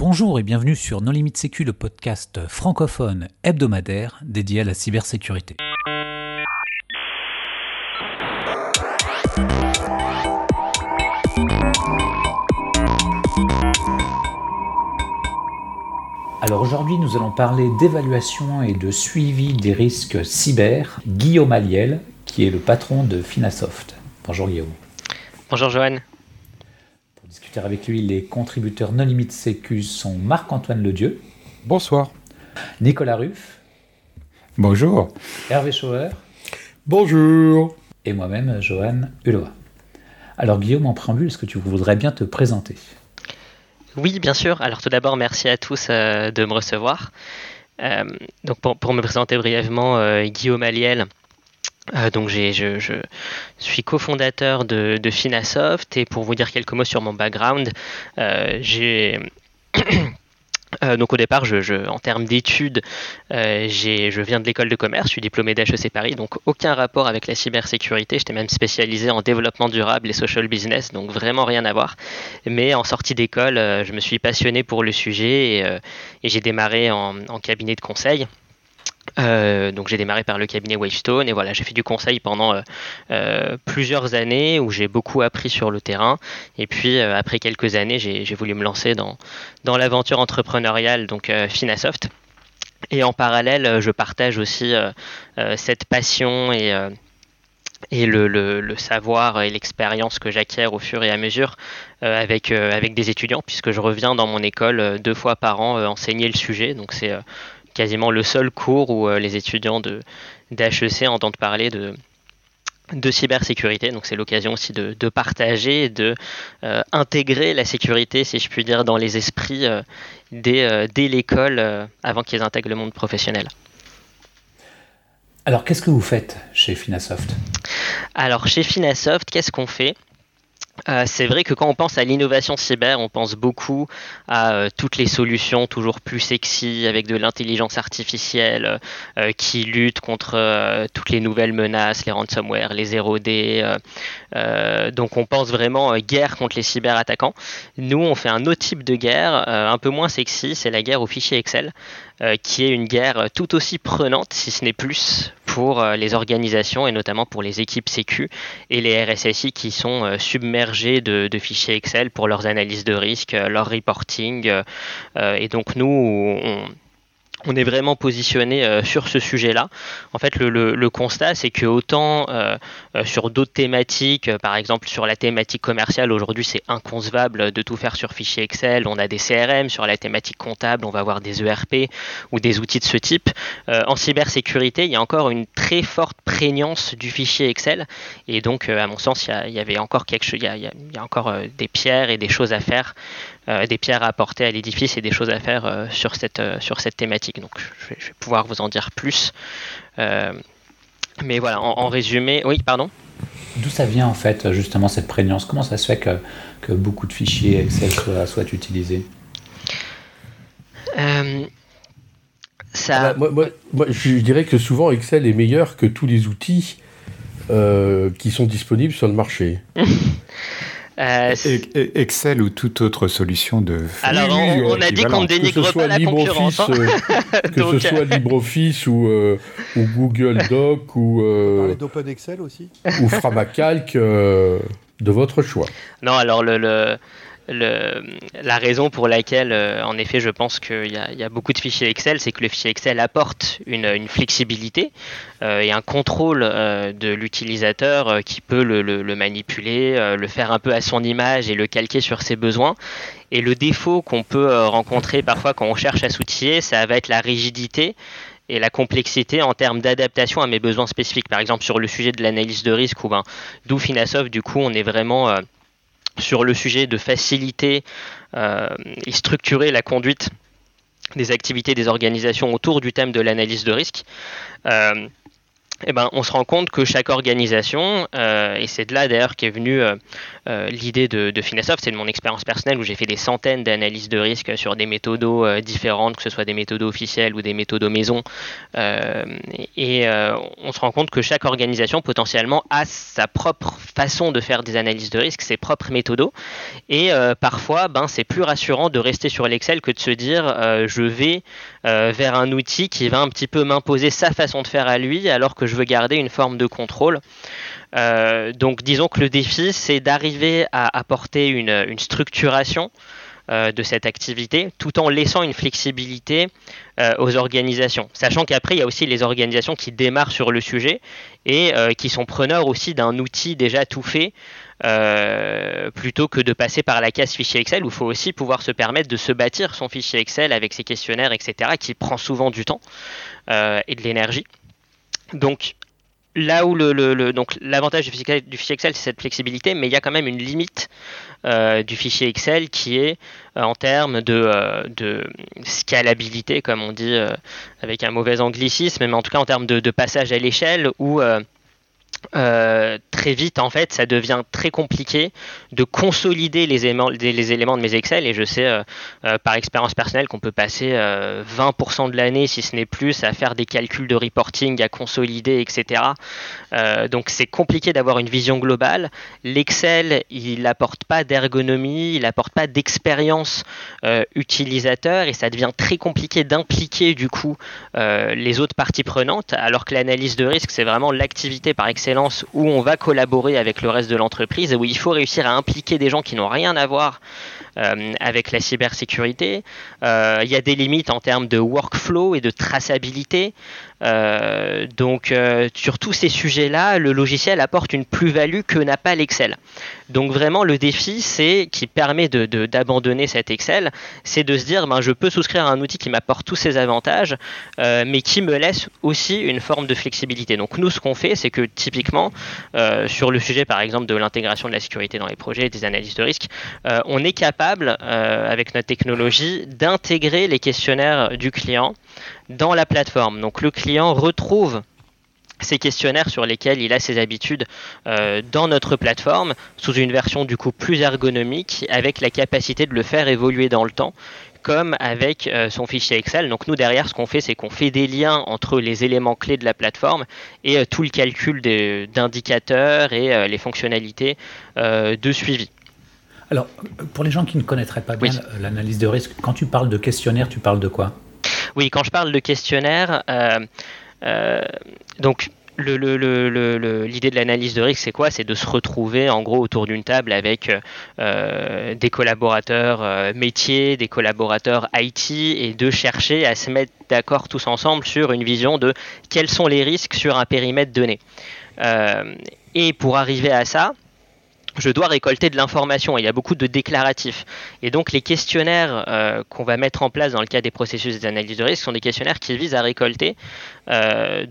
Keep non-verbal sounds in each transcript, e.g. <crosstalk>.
Bonjour et bienvenue sur Non Limite Sécu, le podcast francophone hebdomadaire dédié à la cybersécurité. Alors aujourd'hui, nous allons parler d'évaluation et de suivi des risques cyber. Guillaume Aliel, qui est le patron de Finasoft. Bonjour Guillaume. Bonjour Johan. Pour discuter avec lui, les contributeurs Non Limite Sécu sont Marc-Antoine Ledieu. Bonsoir. Nicolas Ruff. Bonjour. Hervé Schauer. Bonjour. Et moi-même, Johan Hulot. Alors Guillaume, en préambule, est-ce que tu voudrais bien te présenter? Oui, bien sûr. Alors tout d'abord, merci à tous euh, de me recevoir. Euh, donc pour, me présenter brièvement, euh, Guillaume Aliel. Donc je, je, suis cofondateur de, Finasoft et pour vous dire quelques mots sur mon background, j'ai <coughs> Euh, donc au départ, je, en termes d'études, euh, je viens de l'école de commerce, je suis diplômé d'HEC Paris, donc aucun rapport avec la cybersécurité. J'étais même spécialisé en développement durable et social business, donc vraiment rien à voir. Mais en sortie d'école, euh, je me suis passionné pour le sujet et, et j'ai démarré en, cabinet de conseil. Euh, donc j'ai démarré par le cabinet Wavestone et voilà j'ai fait du conseil pendant euh, euh, plusieurs années où j'ai beaucoup appris sur le terrain et puis après quelques années j'ai voulu me lancer dans, dans l'aventure entrepreneuriale donc Finasoft et en parallèle je partage aussi cette passion et et le, le, savoir et l'expérience que j'acquiers au fur et à mesure avec, avec des étudiants, puisque je reviens dans mon école deux fois par an enseigner le sujet. Donc c'est quasiment le seul cours où euh, les étudiants de d'HEC entendent parler de, de cybersécurité. Donc c'est l'occasion aussi de, partager et de euh, intégrer la sécurité, si je puis dire, dans les esprits euh, dès, dès l'école avant qu'ils intègrent le monde professionnel. Alors qu'est-ce que vous faites chez Finasoft? Alors chez Finasoft, qu'est-ce qu'on fait? Euh, c'est vrai que quand on pense à l'innovation cyber, on pense beaucoup à euh, toutes les solutions toujours plus sexy avec de l'intelligence artificielle euh, qui lutte contre toutes les nouvelles menaces, les ransomware, les 0D. donc on pense vraiment guerre contre les cyberattaquants. Nous, on fait un autre type de guerre, un peu moins sexy, c'est la guerre au fichier Excel. Qui est une guerre tout aussi prenante, si ce n'est plus, pour les organisations et notamment pour les équipes Sécu et les RSSI qui sont euh, de, de, fichiers Excel pour leurs analyses de risque, leur reporting. et donc nous, on, on est vraiment positionné euh, sur ce sujet-là. En fait, le, constat, c'est que autant euh, euh, sur d'autres thématiques, par exemple sur la thématique commerciale, aujourd'hui c'est inconcevable de tout faire sur fichier Excel. On a des CRM sur la thématique comptable, on va avoir des ERP ou des outils de ce type. en cybersécurité, il y a encore une très forte prégnance du fichier Excel, et donc à mon sens, il y, avait encore quelque chose, il y a encore des pierres et des choses à faire des pierres à apporter à l'édifice et des choses à faire euh, sur, cette, euh, sur cette thématique. Donc je vais, pouvoir vous en dire plus. mais voilà, en, résumé, oui, pardon D'où ça vient en fait justement cette prégnance? Comment ça se fait que, que beaucoup de fichiers Excel soient, utilisés? Ça... Ah bah, moi, je dirais que souvent Excel est meilleur que tous les outils qui sont disponibles sur le marché. <laughs> Euh, Excel ou toute autre solution de. Alors, on, a dit qu'on ne dénigre pas la concurrence. Hein. Euh, <laughs> que ce soit LibreOffice ou, euh, ou Google <laughs> Doc ou. d'Open Excel aussi? Ou Framacalc, de votre choix. Non, alors le, le la raison pour laquelle, euh, en effet, je pense qu'il y, a beaucoup de fichiers Excel, c'est que le fichier Excel apporte une, flexibilité euh, et un contrôle euh, de l'utilisateur qui peut le, manipuler, le faire un peu à son image et le calquer sur ses besoins. Et le défaut qu'on peut rencontrer parfois quand on cherche à s'outiller, ça va être la rigidité et la complexité en termes d'adaptation à mes besoins spécifiques. Par exemple, sur le sujet de l'analyse de risque, ou ben, d'où Finasoft, du coup, on est vraiment sur le sujet de faciliter euh, et structurer la conduite des activités des organisations autour du thème de l'analyse de risque. Euh, eh ben, on se rend compte que chaque organisation, euh, et c'est de là d'ailleurs qu'est venue euh, euh, l'idée de, de Finasoft, c'est de mon expérience personnelle où j'ai fait des centaines d'analyses de risques sur des méthodos différentes, que ce soit des méthodos officielles ou des méthodos maison. et on se rend compte que chaque organisation potentiellement a sa propre façon de faire des analyses de risques, ses propres méthodos. Et parfois, ben, c'est plus rassurant de rester sur l'Excel que de se dire je vais vers un outil qui va un petit peu m'imposer sa façon de faire à lui alors que je veux garder une forme de contrôle. Euh, donc disons que le défi, c'est d'arriver à apporter une, structuration euh, de cette activité tout en laissant une flexibilité euh, aux organisations. Sachant qu'après, il y a aussi les organisations qui démarrent sur le sujet et qui sont preneurs aussi d'un outil déjà tout fait. plutôt que de passer par la case fichier Excel où il faut aussi pouvoir se permettre de se bâtir son fichier Excel avec ses questionnaires, etc., qui prend souvent du temps et de l'énergie. Donc là où le, donc l'avantage du fichier, Excel c'est cette flexibilité, mais il y a quand même une limite euh, du fichier Excel qui est euh, en termes de, euh, de, scalabilité, comme on dit avec un mauvais anglicisme, mais en tout cas en termes de, de passage à l'échelle où euh, très vite, en fait, ça devient très compliqué de consolider les éléments, de mes Excel. Et je sais euh, euh, par expérience personnelle qu'on peut passer 20% de l'année, si ce n'est plus, à faire des calculs de reporting, à consolider, etc. donc c'est compliqué d'avoir une vision globale. L'Excel, il n'apporte pas d'ergonomie, il n'apporte pas d'expérience utilisateur et ça devient très compliqué d'impliquer du coup les autres parties prenantes, alors que l'analyse de risque, c'est vraiment l'activité par où on va collaborer avec le reste de l'entreprise où il faut réussir à impliquer des gens qui n'ont rien à voir euh, avec la cybersécurité. Euh, il y a des limites en termes de workflow et de traçabilité. Euh, donc sur tous ces sujets-là, le logiciel apporte une plus-value que n'a pas l'Excel. Donc vraiment le défi, c'est qui permet d'abandonner de, cet Excel, c'est de se dire ben, je peux souscrire à un outil qui m'apporte tous ces avantages, mais qui me laisse aussi une forme de flexibilité. Donc nous ce qu'on fait, c'est que typiquement sur le sujet par exemple de l'intégration de la sécurité dans les projets, des analyses de risque, on est capable euh, avec notre technologie, d'intégrer les questionnaires du client dans la plateforme. Donc le client retrouve ces questionnaires sur lesquels il a ses habitudes euh, dans notre plateforme sous une version du coup plus ergonomique avec la capacité de le faire évoluer dans le temps comme avec euh, son fichier Excel. Donc nous derrière ce qu'on fait c'est qu'on fait des liens entre les éléments clés de la plateforme et tout le calcul d'indicateurs et les fonctionnalités de suivi. Alors, pour les gens qui ne connaîtraient pas bien l'analyse de risque, quand tu parles de questionnaire, tu parles de quoi? Oui, quand je parle de questionnaire, euh, euh, donc l'idée de l'analyse de risque, c'est quoi? C'est de se retrouver en gros autour d'une table avec euh, des collaborateurs métiers, des collaborateurs IT et de chercher à se mettre d'accord tous ensemble sur une vision de quels sont les risques sur un périmètre donné. et pour arriver à ça, je dois récolter de l'information. Il y a beaucoup de déclaratifs. Et donc les questionnaires euh, qu'on va mettre en place dans le cadre des processus d'analyse de risque sont des questionnaires qui visent à récolter euh,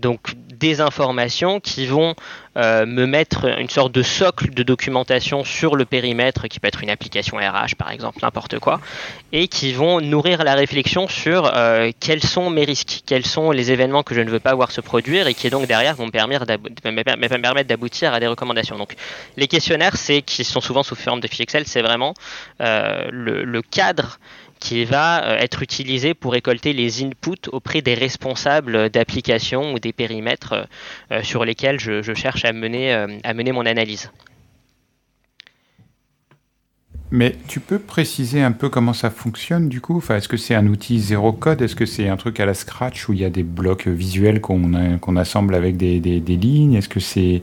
des informations qui vont euh, me mettre une sorte de socle de documentation sur le périmètre, qui peut être une application RH par exemple, n'importe quoi, et qui vont nourrir la réflexion sur euh, quels sont mes risques, quels sont les événements que je ne veux pas voir se produire et qui donc derrière vont me permettre d'aboutir à des recommandations. Donc les questionnaires, c'est qui sont souvent sous forme de fichiers Excel, c'est vraiment le, le cadre qui va euh, être utilisé pour récolter les inputs auprès des responsables d'applications ou des périmètres euh, euh, sur lesquels je, cherche à mener, à mener mon analyse. Mais tu peux préciser un peu comment ça fonctionne du coup? Enfin, Est-ce que c'est un outil zéro code? Est-ce que c'est un truc à la Scratch où il y a des blocs visuels qu'on assemble avec des, des, lignes? Est-ce que c'est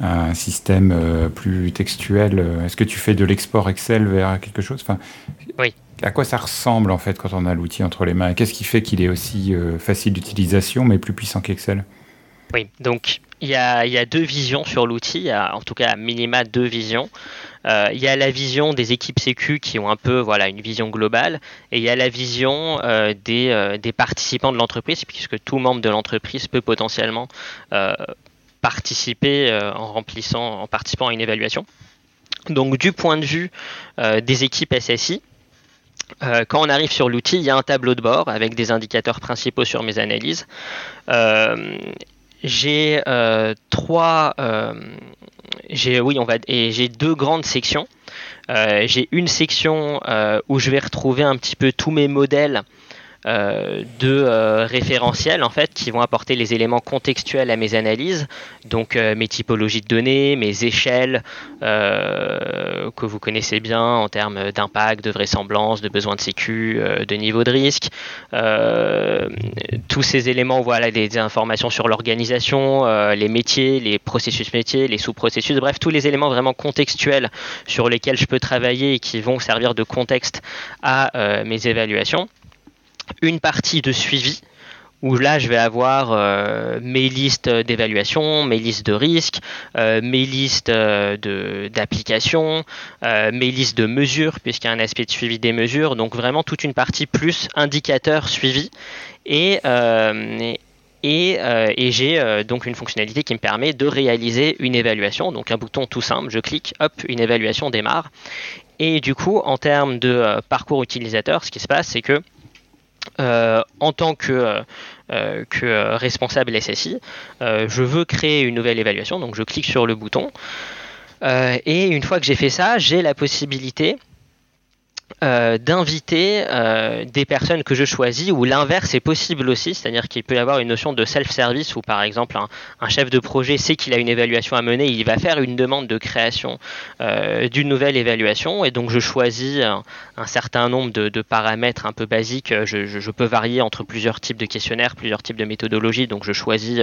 un système plus textuel? Est-ce que tu fais de l'export Excel vers quelque chose? Oui à quoi ça ressemble en fait quand on a l'outil entre les mains? Qu'est-ce qui fait qu'il est aussi euh, facile d'utilisation mais plus puissant qu'Excel? Oui, donc il y, a, deux visions sur l'outil, en tout cas à minima deux visions. Euh, il y a la vision des équipes sécu qui ont un peu voilà, une vision globale et il y a la vision euh, des, des, participants de l'entreprise puisque tout membre de l'entreprise peut potentiellement participer en remplissant, en participant à une évaluation. Donc du point de vue des équipes SSI, euh, quand on arrive sur l'outil, il y a un tableau de bord avec des indicateurs principaux sur mes analyses. Euh, j'ai trois, j'ai oui on va et j'ai deux grandes sections. j'ai une section où je vais retrouver un petit peu tous mes modèles euh, de euh, référentiels en fait qui vont apporter les éléments contextuels à mes analyses, donc euh, mes typologies de données, mes échelles que vous connaissez bien en termes d'impact, de vraisemblance, de besoin de sécu, de niveau de risque, tous ces éléments, voilà, des informations sur l'organisation, les métiers, les processus métiers, les sous-processus, bref, tous les éléments vraiment contextuels sur lesquels je peux travailler et qui vont servir de contexte à mes évaluations. Une partie de suivi où là je vais avoir euh, mes listes d'évaluation, mes listes de risques, euh, mes listes euh, d'applications, mes listes de mesures, puisqu'il y a un aspect de suivi des mesures, donc vraiment toute une partie plus indicateur suivi. Et, et, et j'ai donc une fonctionnalité qui me permet de réaliser une évaluation, donc un bouton tout simple, je clique, hop, une évaluation démarre. Et du coup, en termes de parcours utilisateur, ce qui se passe, c'est que euh, en tant que, euh, euh, que responsable SSI, je veux créer une nouvelle évaluation, donc je clique sur le bouton. et une fois que j'ai fait ça, j'ai la possibilité euh, d'inviter euh, des personnes que je choisis ou l'inverse est possible aussi, c'est-à-dire qu'il peut y avoir une notion de self-service où par exemple un, chef de projet sait qu'il a une évaluation à mener, il va faire une demande de création euh, d'une nouvelle évaluation. Et donc je choisis un, certain nombre de, paramètres un peu basiques, je, peux varier entre plusieurs types de questionnaires, plusieurs types de méthodologies, donc je choisis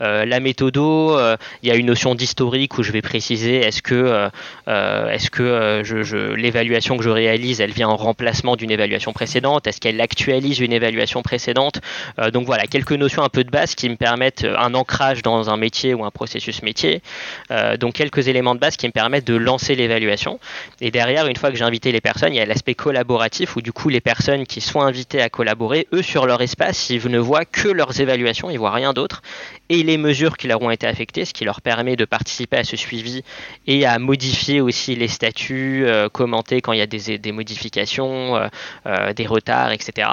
la méthodo, il y a une notion d'historique où je vais préciser est-ce que, je, l'évaluation que je réalise elle vient en remplacement d'une évaluation précédente? Est-ce qu'elle actualise une évaluation précédente? Euh, Donc voilà, quelques notions un peu de base qui me permettent euh, un ancrage dans un métier ou un processus métier. Euh, donc quelques éléments de base qui me permettent de lancer l'évaluation. Et derrière, une fois que j'ai invité les personnes, il y a l'aspect collaboratif où du coup les personnes qui sont invitées à collaborer, eux sur leur espace, ils ne voient que leurs évaluations, ils voient rien d'autre et les mesures qui leur ont été affectées, ce qui leur permet de participer à ce suivi et à modifier aussi les statuts, commenter quand il y a des, des modifications modifications, euh, euh, des retards, etc.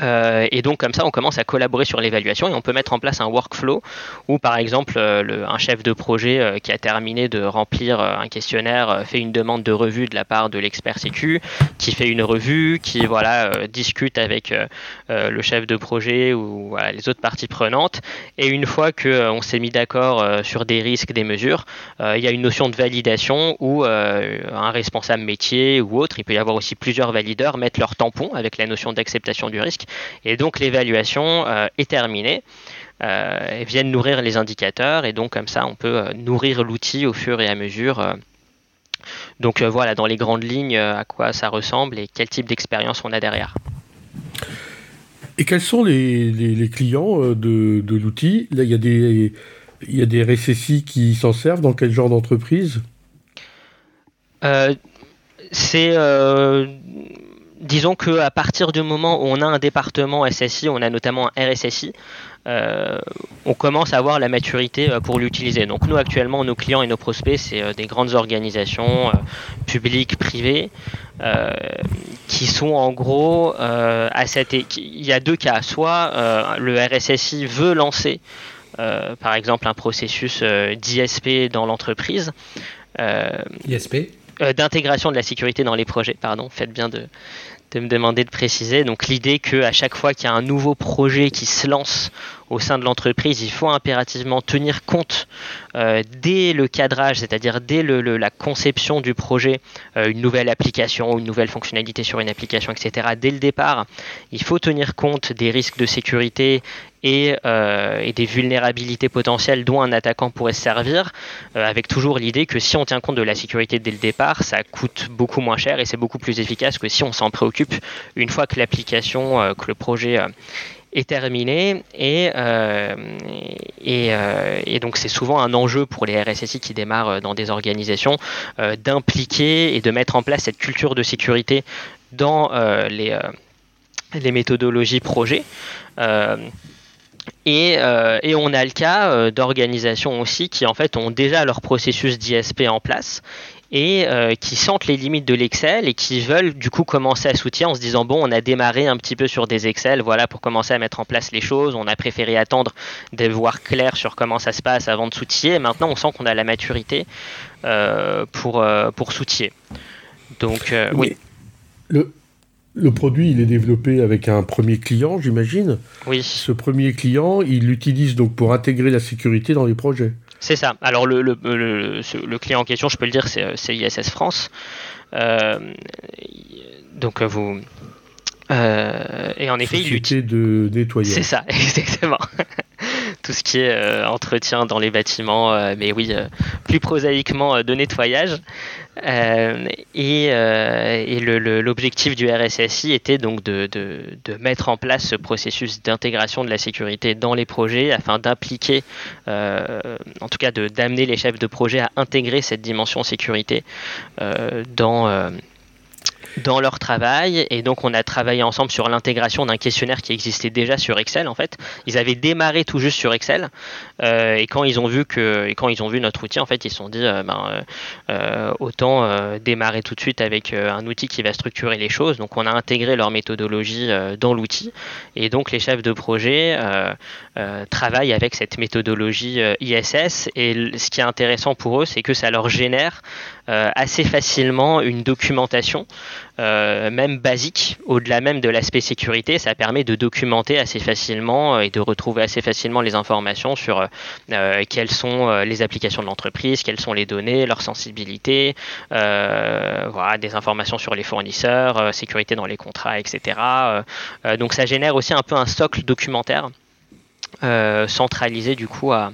Euh, et donc comme ça, on commence à collaborer sur l'évaluation et on peut mettre en place un workflow où par exemple le, un chef de projet qui a terminé de remplir un questionnaire fait une demande de revue de la part de l'expert sécu, qui fait une revue, qui voilà discute avec le chef de projet ou les autres parties prenantes. Et une fois qu'on s'est mis d'accord sur des risques, des mesures, il y a une notion de validation où un responsable métier ou autre, il peut y avoir aussi plusieurs valideurs, mettre leur tampon avec la notion d'acceptation du risque et donc l'évaluation euh, est terminée. Euh, viennent nourrir les indicateurs et donc comme ça on peut euh, nourrir l'outil au fur et à mesure. donc voilà dans les grandes lignes à quoi ça ressemble et quel type d'expérience on a derrière. Et quels sont les, clients de, l'outil? Là, il y, a des, il y a des RSSI qui s'en servent. Dans quel genre d'entreprise? C'est disons qu'à partir du moment où on a un département SSI, on a notamment un RSSI, euh, on commence à avoir la maturité euh, pour l'utiliser. Donc nous actuellement, nos clients et nos prospects, c'est euh, des grandes organisations publiques, privées, qui sont en gros à cette... Il y a deux cas. Soit le RSSI veut lancer, par exemple, un processus d'ISP dans l'entreprise. ISP d'intégration de la sécurité dans les projets, pardon, faites bien de, de me demander de préciser. Donc l'idée qu'à chaque fois qu'il y a un nouveau projet qui se lance au sein de l'entreprise, il faut impérativement tenir compte euh, dès le cadrage, c'est-à-dire dès la conception du projet, euh, une nouvelle application, une nouvelle fonctionnalité sur une application, etc. Dès le départ, il faut tenir compte des risques de sécurité et, euh, des vulnérabilités potentielles dont un attaquant pourrait se servir, avec toujours l'idée que si on tient compte de la sécurité dès le départ, ça coûte beaucoup moins cher et c'est beaucoup plus efficace que si on s'en préoccupe une fois que l'application, que le projet est terminé et, euh, euh, et, donc c'est souvent un enjeu pour les RSSI qui démarrent euh, dans des organisations d'impliquer et de mettre en place cette culture de sécurité dans les, les méthodologies projet. Et, et, on a le cas d'organisations aussi qui en fait ont déjà leur processus d'ISP en place et qui sentent les limites de l'Excel et qui veulent du coup commencer à s'outiller en se disant bon, on a démarré un petit peu sur des Excel, voilà, pour commencer à mettre en place les choses. On a préféré attendre de voir clair sur comment ça se passe avant de s'outiller. Maintenant, on sent qu'on a la maturité pour, pour s'outiller. Donc, oui. Le, le produit, il est développé avec un premier client, j'imagine. Oui. Ce premier client, il l'utilise donc pour intégrer la sécurité dans les projets. C'est ça. Alors le, le, le, client en question, je peux le dire, c'est ISS France. Euh, donc vous. Euh, et en effet, il utilise de nettoyage. C'est ça, <laughs> exactement. Tout ce qui est euh, entretien dans les bâtiments, mais oui, plus prosaïquement de nettoyage. Euh, et, euh, l'objectif du RSSI était donc de, mettre en place ce processus d'intégration de la sécurité dans les projets afin d'impliquer, euh, en tout cas d'amener les chefs de projet à intégrer cette dimension sécurité dans dans leur travail et donc on a travaillé ensemble sur l'intégration d'un questionnaire qui existait déjà sur Excel en fait. Ils avaient démarré tout juste sur Excel euh, et quand ils ont vu que et quand ils ont vu notre outil en fait ils se sont dit euh, ben, euh, autant démarrer tout de suite avec un outil qui va structurer les choses. Donc on a intégré leur méthodologie dans l'outil et donc les chefs de projet travaillent avec cette méthodologie ISS et ce qui est intéressant pour eux c'est que ça leur génère assez facilement une documentation euh, même basique, au-delà même de l'aspect sécurité, ça permet de documenter assez facilement euh, et de retrouver assez facilement les informations sur euh, quelles sont les applications de l'entreprise, quelles sont les données, leur sensibilité, voilà, des informations sur les fournisseurs, sécurité dans les contrats, etc. donc ça génère aussi un peu un socle documentaire centralisé du coup à,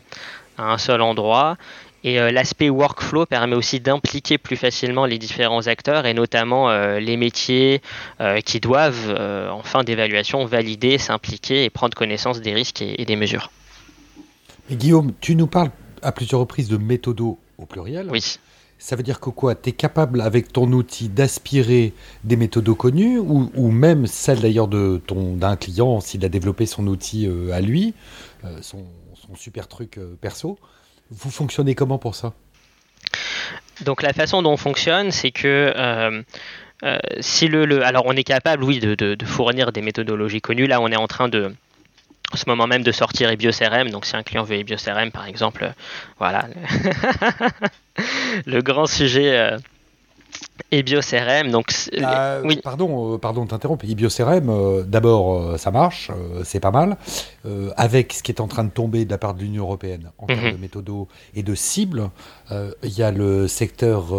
à un seul endroit et euh, l'aspect workflow permet aussi d'impliquer plus facilement les différents acteurs et notamment euh, les métiers euh, qui doivent, en fin d'évaluation, valider, s'impliquer et prendre connaissance des risques et, des mesures. Guillaume, tu nous parles à plusieurs reprises de méthodo au pluriel. Oui. Ça veut dire que quoi? Tu es capable avec ton outil d'aspirer des méthodos connus ou, même celle d'ailleurs de d'un client s'il a développé son outil à lui, son, son, super truc perso? Vous fonctionnez comment pour ça? Donc la façon dont on fonctionne, c'est que euh, euh, si le, alors on est capable, oui, de, fournir des méthodologies connues. Là, on est en train de en ce moment même de sortir EBioCRM. Donc si un client veut EBioCRM par exemple, euh, voilà, <laughs> le grand sujet et BioCRM, donc euh, oui. Pardon, euh, pardon de t'interrompre. Et BioCRM, euh, d'abord, ça marche, c'est pas mal. avec ce qui est en train de tomber de la part de l'Union européenne en termes mhm. de méthodos et de cibles, il y a le secteur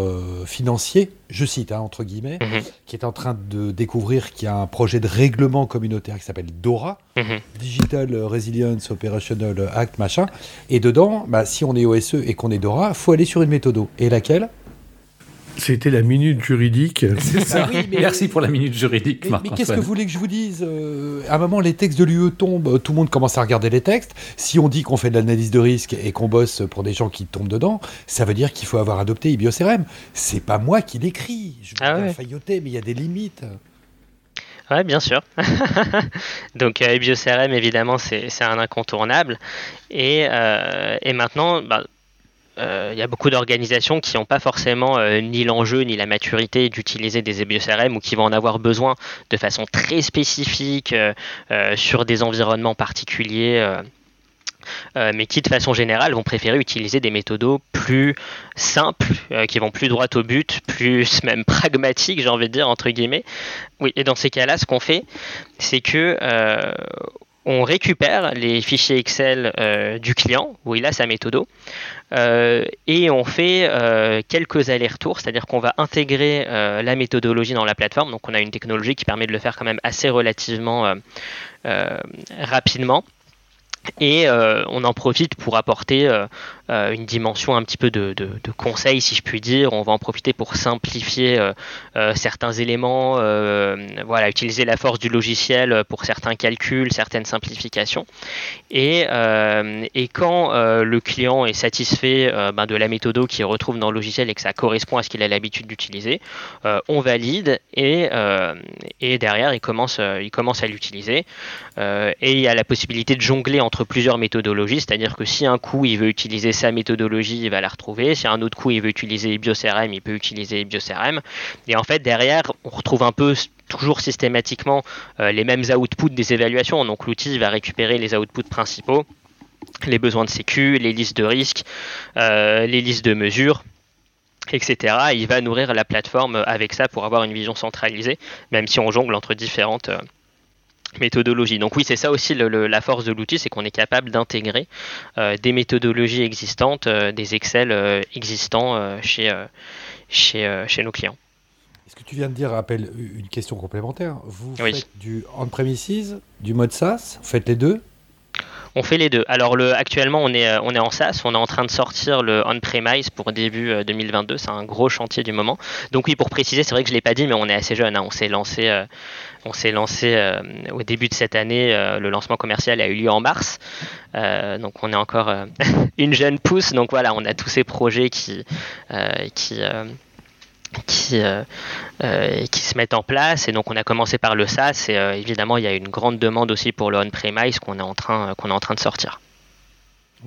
financier, je cite hein, entre guillemets, mhm. qui est en train de découvrir qu'il y a un projet de règlement communautaire qui s'appelle DORA, mhm. Digital Resilience Operational Act, machin. Et dedans, bah, si on est OSE et qu'on est DORA, faut aller sur une méthodo. Et laquelle? C'était la minute juridique. <laughs> C'est ça. Ah Merci pour la minute juridique. Mais, qu'est-ce que vous voulez que je vous dise euh, À un moment, les textes de l'UE tombent, tout le monde commence à regarder les textes. Si on dit qu'on fait de l'analyse de risque et qu'on bosse pour des gens qui tombent dedans, ça veut dire qu'il faut avoir adopté IBioCRM. C'est pas moi qui l'écris. Je vais ah failloter, mais il y a des limites. Oui, bien sûr. <laughs> Donc, euh, IBioCRM, évidemment, c'est un incontournable. Et, euh, et maintenant, bah, il euh, y a beaucoup d'organisations qui n'ont pas forcément euh, ni l'enjeu ni la maturité d'utiliser des EBIOCRM ou qui vont en avoir besoin de façon très spécifique euh, sur des environnements particuliers. mais qui de façon générale vont préférer utiliser des méthodos plus simples, qui vont plus droit au but, plus <laughs> même pragmatiques, j'ai envie de dire entre guillemets. Oui, et dans ces cas-là, ce qu'on fait, c'est que on récupère les fichiers Excel du client où il a sa méthodo. Euh, et on fait euh, quelques allers-retours, c'est-à-dire qu'on va intégrer euh, la méthodologie dans la plateforme. Donc on a une technologie qui permet de le faire quand même assez relativement rapidement. Et on en profite pour apporter euh, une dimension un petit peu de, de, conseil, si je puis dire. On va en profiter pour simplifier euh, euh, certains éléments, voilà, utiliser la force du logiciel pour certains calculs, certaines simplifications. Et, et quand le client est satisfait ben, de la méthode qu'il retrouve dans le logiciel et que ça correspond à ce qu'il a l'habitude d'utiliser, on valide et, et derrière il commence, il commence à l'utiliser. et il y a la possibilité de jongler entre plusieurs méthodologies, c'est-à-dire que si un coup il veut utiliser sa méthodologie, il va la retrouver. Si un autre coup, il veut utiliser BioCRM, il peut utiliser BioCRM. Et en fait, derrière, on retrouve un peu toujours systématiquement les mêmes outputs des évaluations. Donc l'outil va récupérer les outputs principaux les besoins de sécu, les listes de risques, les listes de mesures, etc. il va nourrir la plateforme avec ça pour avoir une vision centralisée, même si on jongle entre différentes euh, méthodologies. Donc oui, c'est ça aussi la force de l'outil, c'est qu'on est capable d'intégrer euh, des méthodologies existantes, euh, des Excel existants chez, chez, chez nos clients. Ce que tu viens de dire rappelle une question complémentaire? Vous faites du on-premises, du mode SaaS, vous faites les deux? On fait les deux. Alors le, actuellement, on est, euh, on est en SaaS, on est en train de sortir le on-premise pour début 2022. Euh, c'est un gros chantier du moment. Donc oui, pour préciser, c'est vrai que je l'ai pas dit, mais on est assez jeune. Hein. On s'est lancé, euh, on s'est lancé au début de cette année. le lancement commercial a eu lieu en mars. donc on est encore <laughs> une jeune pousse. Donc voilà, on a tous ces projets qui qui, euh, euh, qui se mettent en place. Et donc on a commencé par le SaaS et euh, évidemment il y a une grande demande aussi pour le on-premise qu'on est, en qu'on est en train de sortir.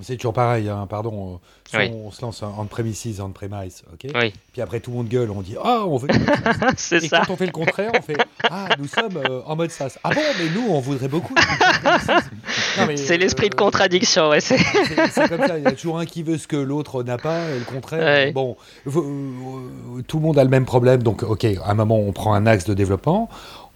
C'est toujours pareil, hein, pardon. On se lance en premises, en premise, ok Puis après tout le monde gueule, on dit ah on veut. <laughs> c'est Et ça. quand on fait le contraire, on fait ah nous sommes euh, en mode SaaS. Ah bon mais nous on voudrait beaucoup. <laughs> C'est l'esprit de euh, contradiction, ouais. C'est comme ça. Il y a toujours un qui veut ce que l'autre n'a pas et le contraire. Bon, euh, tout le monde a le même problème, donc ok. À un moment on prend un axe de développement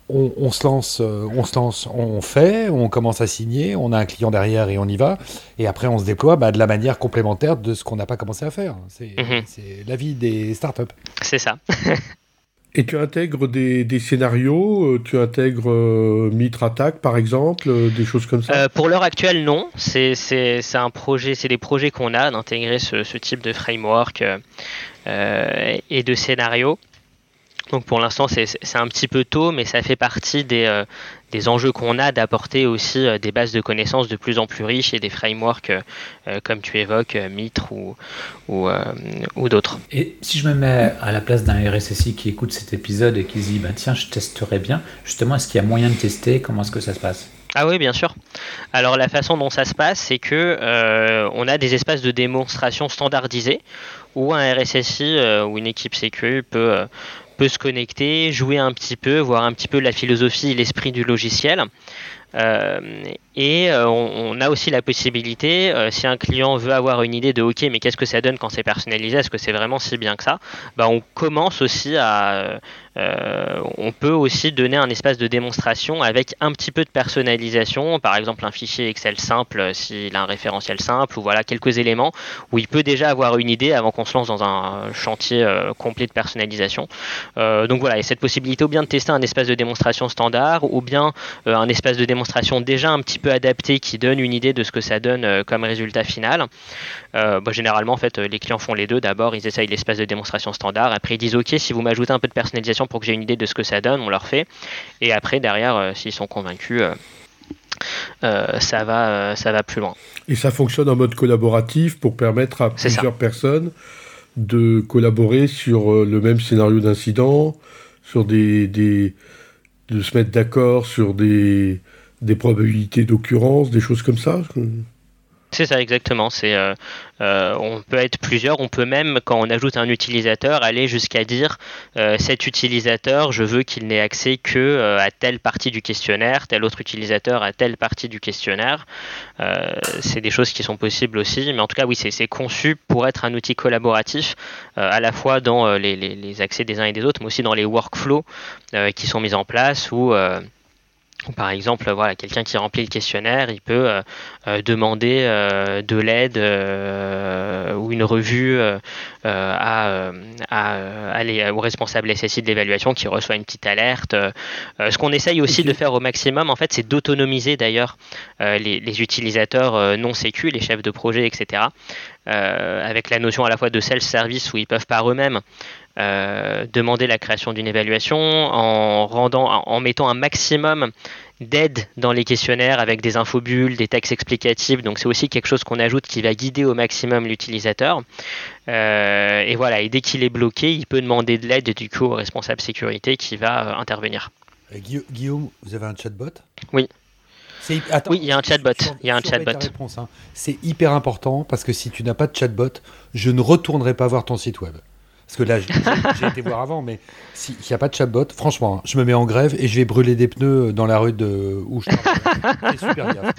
on, se lance, euh, on se lance, on fait, on commence à signer, on a un client derrière et on y va. Et après, on se déploie bah, de la manière complémentaire de ce qu'on n'a pas commencé à faire. C'est mhm. la vie des startups. C'est ça. <laughs> et tu intègres des, scénarios, euh, tu intègres euh, Mitre Attack par exemple, des choses comme ça? Pour l'heure actuelle, non. C'est un projet, c'est des projets qu'on a d'intégrer ce, ce, type de framework et de scénarios. Donc pour l'instant c'est un petit peu tôt, mais ça fait partie des, euh, des enjeux qu'on a d'apporter aussi euh, des bases de connaissances de plus en plus riches et des frameworks euh, comme tu évoques, Mitre ou, ou, ou d'autres. Et si je me mets à la place d'un RSSI qui écoute cet épisode et qui se dit bah, tiens je testerai bien, justement est-ce qu'il y a moyen de tester? Comment est-ce que ça se passe? Ah oui, bien sûr. Alors la façon dont ça se passe, c'est que on a des espaces de démonstration standardisés où un RSSI ou une équipe sécu peut peut se connecter, jouer un petit peu, voir un petit peu la philosophie et l'esprit du logiciel. Euh, et euh, on, a aussi la possibilité, euh, si un client veut avoir une idée de OK, mais qu'est-ce que ça donne quand c'est personnalisé? Est-ce que c'est vraiment si bien que ça? Bah, On commence aussi à. on peut aussi donner un espace de démonstration avec un petit peu de personnalisation, par exemple un fichier Excel simple s'il a un référentiel simple, ou voilà quelques éléments où il peut déjà avoir une idée avant qu'on se lance dans un chantier complet de personnalisation. Donc voilà, et cette possibilité ou bien de tester un espace de démonstration standard, ou bien un espace de démonstration déjà un petit peu adaptée qui donne une idée de ce que ça donne euh, comme résultat final. Euh, bah, généralement, en fait, les clients font les deux. D'abord, ils essayent l'espace de démonstration standard. Après, ils disent OK, si vous m'ajoutez un peu de personnalisation pour que j'ai une idée de ce que ça donne, on leur fait. Et après, derrière, euh, s'ils sont convaincus, ça, va, ça va plus loin. Et ça fonctionne en mode collaboratif pour permettre à plusieurs personnes de collaborer sur le même scénario d'incident, sur des, de se mettre d'accord sur des probabilités d'occurrence, des choses comme ça c'est ça exactement. C'est, euh, euh, on peut être plusieurs. On peut même, quand on ajoute un utilisateur, aller jusqu'à dire euh, cet utilisateur, je veux qu'il n'ait accès que à telle partie du questionnaire, tel autre utilisateur à telle partie du questionnaire. c'est des choses qui sont possibles aussi. Mais en tout cas, oui, c'est, conçu pour être un outil collaboratif, à la fois dans les, les, accès des uns et des autres, mais aussi dans les workflows qui sont mis en place où par exemple, voilà, quelqu'un qui remplit le questionnaire, il peut euh, euh, demander euh, de l'aide ou une revue à, à, au responsable SSI de l'évaluation qui reçoit une petite alerte. ce qu'on essaye aussi de faire au maximum, en fait, c'est d'autonomiser d'ailleurs les, les, utilisateurs non sécu, les chefs de projet, etc. avec la notion à la fois de self-service où ils peuvent par eux-mêmes euh, demander la création d'une évaluation en, rendant, en mettant un maximum d'aide dans les questionnaires avec des infobules, des textes explicatifs. Donc c'est aussi quelque chose qu'on ajoute qui va guider au maximum l'utilisateur. Euh, et voilà, et dès qu'il est bloqué, il peut demander de l'aide du coup au responsable sécurité qui va euh, intervenir. Guillaume, vous avez un chatbot? Oui. oui, il y a un chatbot. Il y a un chatbot. Hein. C'est hyper important parce que si tu n'as pas de chatbot, je ne retournerai pas voir ton site web. Parce que là, j'ai été voir avant, mais s'il n'y a pas de chatbot, franchement, hein, je me mets en grève et je vais brûler des pneus dans la rue de où je travaille. <laughs> super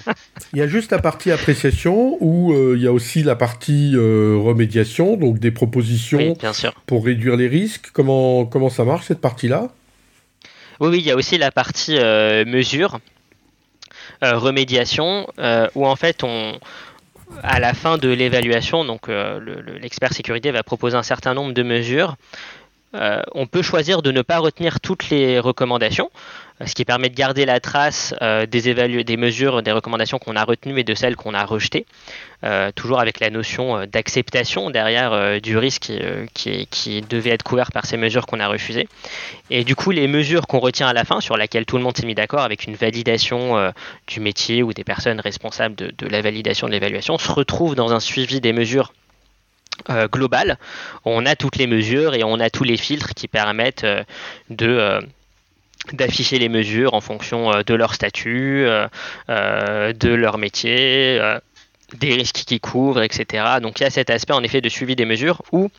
Il y a juste la partie appréciation où euh, il y a aussi la partie euh, remédiation, donc des propositions pour réduire les risques. Comment, comment ça marche cette partie-là? Oui, oui, il y a aussi la partie euh, mesure, remédiation, où en fait on, à la fin de l'évaluation, donc euh, l'expert sécurité va proposer un certain nombre de mesures. Euh, on peut choisir de ne pas retenir toutes les recommandations, ce qui permet de garder la trace euh, des, mesures, des recommandations qu'on a retenues et de celles qu'on a rejetées, euh, toujours avec la notion euh, d'acceptation derrière du risque qui, devait être couvert par ces mesures qu'on a refusées. Et du coup, les mesures qu'on retient à la fin, sur lesquelles tout le monde s'est mis d'accord avec une validation du métier ou des personnes responsables de la validation de l'évaluation, se retrouvent dans un suivi des mesures globales. On a toutes les mesures et on a tous les filtres qui permettent de d'afficher les mesures en fonction euh, de leur statut, euh, euh, de leur métier, des risques qu'ils couvrent, etc. Donc il y a cet aspect en effet de suivi des mesures où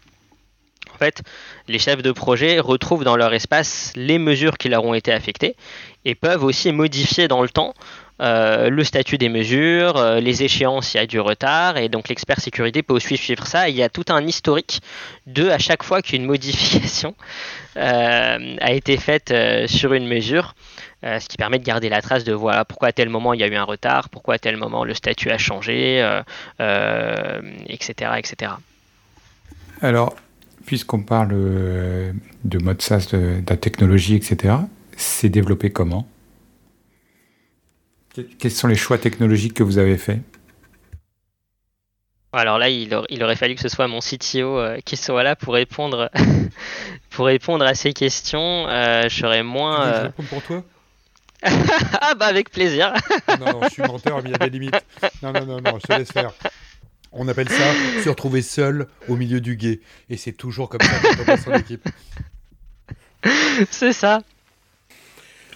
en fait, les chefs de projet retrouvent dans leur espace les mesures qui leur ont été affectées et peuvent aussi modifier dans le temps euh, le statut des mesures, euh, les échéances s'il y a du retard, et donc l'expert sécurité peut aussi suivre ça. il y a tout un historique de à chaque fois qu'une <laughs> modification euh, a été faite sur une mesure, ce qui permet de garder la trace de voilà pourquoi à tel moment il y a eu un retard, pourquoi à tel moment le statut a changé, etc., etc. Alors, puisqu'on parle de mode SaaS, de la technologie, etc., c'est développé comment? Quels sont les choix technologiques que vous avez faits alors là, il, aurait fallu que ce soit mon CTO euh, qui soit là pour répondre, <laughs> pour répondre à ces questions. Euh, je serais moins. Je réponds pour toi? <laughs> Ah bah avec plaisir. non, non, je suis menteur, mais il y a des limites. Non, non, non, non, je te laisse faire. On appelle ça se retrouver seul au milieu du guet. Et c'est toujours comme ça quand on passe en équipe. <laughs> C'est ça.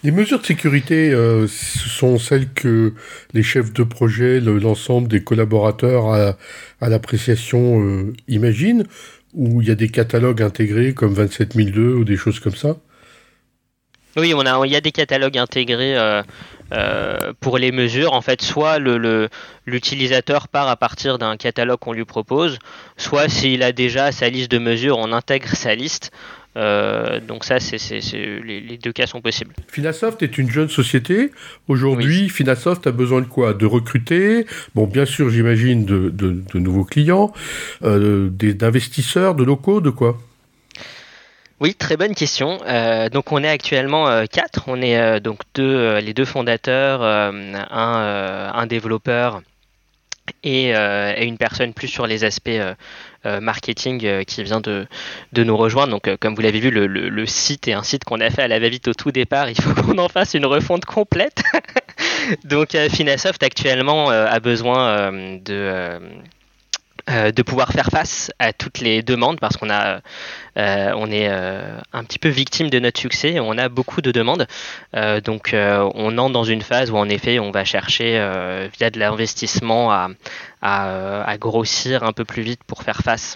Les mesures de sécurité, euh, ce sont celles que les chefs de projet, l'ensemble des collaborateurs à, l'appréciation euh, imaginent, ou il y a des catalogues intégrés comme 27002 ou des choses comme ça Oui, on a, il y a des catalogues intégrés euh, pour les mesures. En fait, soit l'utilisateur part à partir d'un catalogue qu'on lui propose, soit s'il a déjà sa liste de mesures, on intègre sa liste. Euh, donc ça, c'est, les, deux cas sont possibles. Finasoft est une jeune société. Aujourd'hui, Finasoft a besoin de quoi? De recruter, bon, bien sûr, j'imagine, de, nouveaux clients, euh, d'investisseurs, de locaux, de quoi? Oui, très bonne question. Euh, donc on est actuellement quatre. On est donc deux, les deux fondateurs, un, un, développeur et, une personne plus sur les aspects euh, marketing euh, qui vient de, nous rejoindre. Donc, euh, comme vous l'avez vu, le, le, site est un site qu'on a fait à la va-vite au tout départ. Il faut <laughs> qu'on en fasse une refonte complète. <laughs> Donc, Finasoft actuellement a besoin de de pouvoir faire face à toutes les demandes parce qu'on a on est un petit peu victime de notre succès on a beaucoup de demandes. Donc on entre dans une phase où en effet on va chercher via de l'investissement à, euh, à, grossir un peu plus vite pour faire face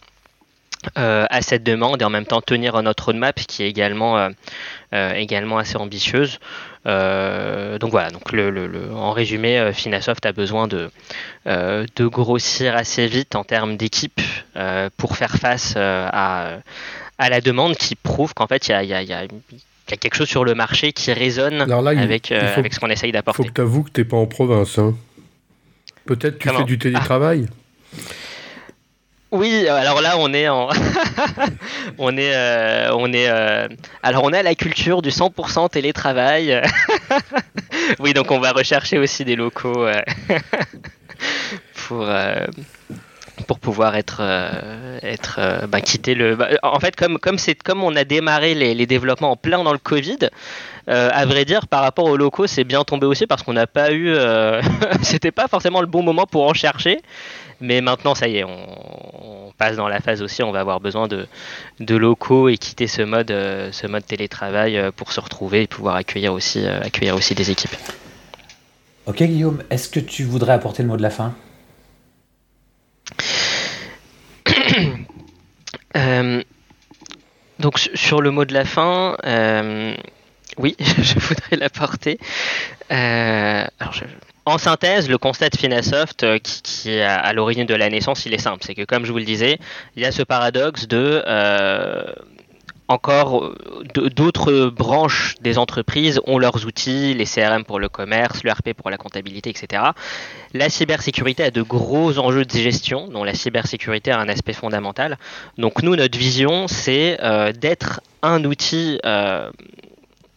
euh, à cette demande et en même temps tenir notre roadmap qui est également, euh, également assez ambitieuse. donc voilà, donc le, en résumé, Finasoft a besoin de, de grossir assez vite en termes d'équipe pour faire face à, à la demande qui prouve qu'en fait il y a, y, y a quelque chose sur le marché qui résonne avec, avec ce qu'on essaye d'apporter. Il faut que tu avoues que tu n'es pas en province. Hein. Peut-être tu fais du télétravail Oui, alors là on est en <laughs> on est euh, on est euh, alors on à la culture du 100% télétravail. <laughs> oui, donc on va rechercher aussi des locaux euh, <laughs> pour pour pouvoir être être bah, quitter le bah, en fait comme comme comme on a démarré les, les développements en plein dans le Covid, euh, à vrai dire, par rapport aux locaux, c'est bien tombé aussi parce qu'on n'a pas eu. Euh, <laughs> c'était pas forcément le bon moment pour en chercher. Mais maintenant, ça y est, on, passe dans la phase aussi. On va avoir besoin de, de locaux et quitter ce mode, euh, ce mode télétravail pour se retrouver et pouvoir accueillir aussi, accueillir aussi des équipes. Ok Guillaume, est-ce que tu voudrais apporter le mot de la fin? Donc sur le mot de la fin, oui, <laughs> je voudrais l'apporter. je, en synthèse, le constat de Finasoft euh, qui, est à, l'origine de la naissance, il est simple. C'est que, comme je vous le disais, il y a ce paradoxe de euh, encore d'autres branches des entreprises ont leurs outils, les CRM pour le commerce, le RP pour la comptabilité, etc. La cybersécurité a de gros enjeux de gestion, dont la cybersécurité a un aspect fondamental. Donc nous, notre vision, c'est euh, d'être un outil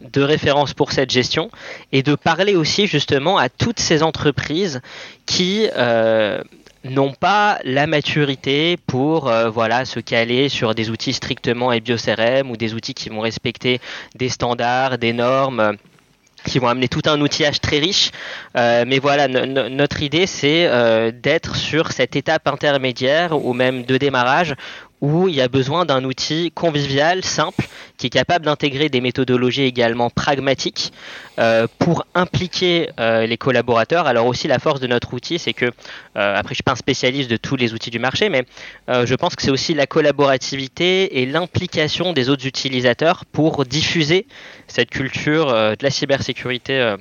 de référence pour cette gestion et de parler aussi justement à toutes ces entreprises qui euh, n'ont pas la maturité pour euh, voilà se caler sur des outils strictement CRM ou des outils qui vont respecter des standards, des normes qui vont amener tout un outillage très riche. Euh, mais voilà, notre idée, c'est d'être sur cette étape intermédiaire ou même de démarrage où il y a besoin d'un outil convivial, simple, qui est capable d'intégrer des méthodologies également pragmatiques euh, pour impliquer euh, les collaborateurs. Alors aussi la force de notre outil, c'est que, euh, après je suis pas un spécialiste de tous les outils du marché, mais je pense que c'est aussi la collaborativité et l'implication des autres utilisateurs pour diffuser cette culture de la cybersécurité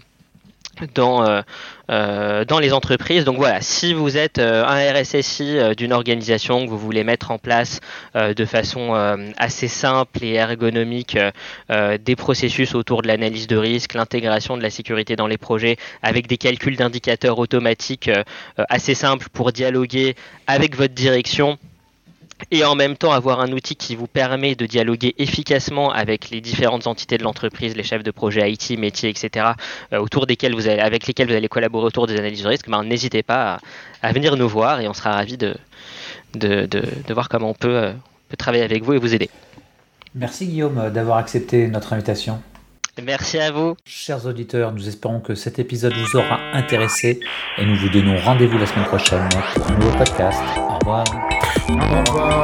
dans, euh, euh, dans les entreprises. Donc voilà, si vous êtes euh, un RSSI d'une organisation que vous voulez mettre en place de façon assez simple et ergonomique des processus autour de l'analyse de risque, l'intégration de la sécurité dans les projets avec des calculs d'indicateurs automatiques assez simples pour dialoguer avec votre direction et en même temps avoir un outil qui vous permet de dialoguer efficacement avec les différentes entités de l'entreprise, les chefs de projet IT, métiers, etc., euh, autour desquels vous allez, avec lesquels vous allez collaborer autour des analyses de risque, ben, n'hésitez pas à, venir nous voir et on sera ravis de, de, de, voir comment on peut, euh, peut travailler avec vous et vous aider. Merci Guillaume d'avoir accepté notre invitation. Merci à vous. Chers auditeurs, nous espérons que cet épisode vous aura intéressé et nous vous donnons rendez-vous la semaine prochaine pour un nouveau podcast. Au revoir. Au revoir.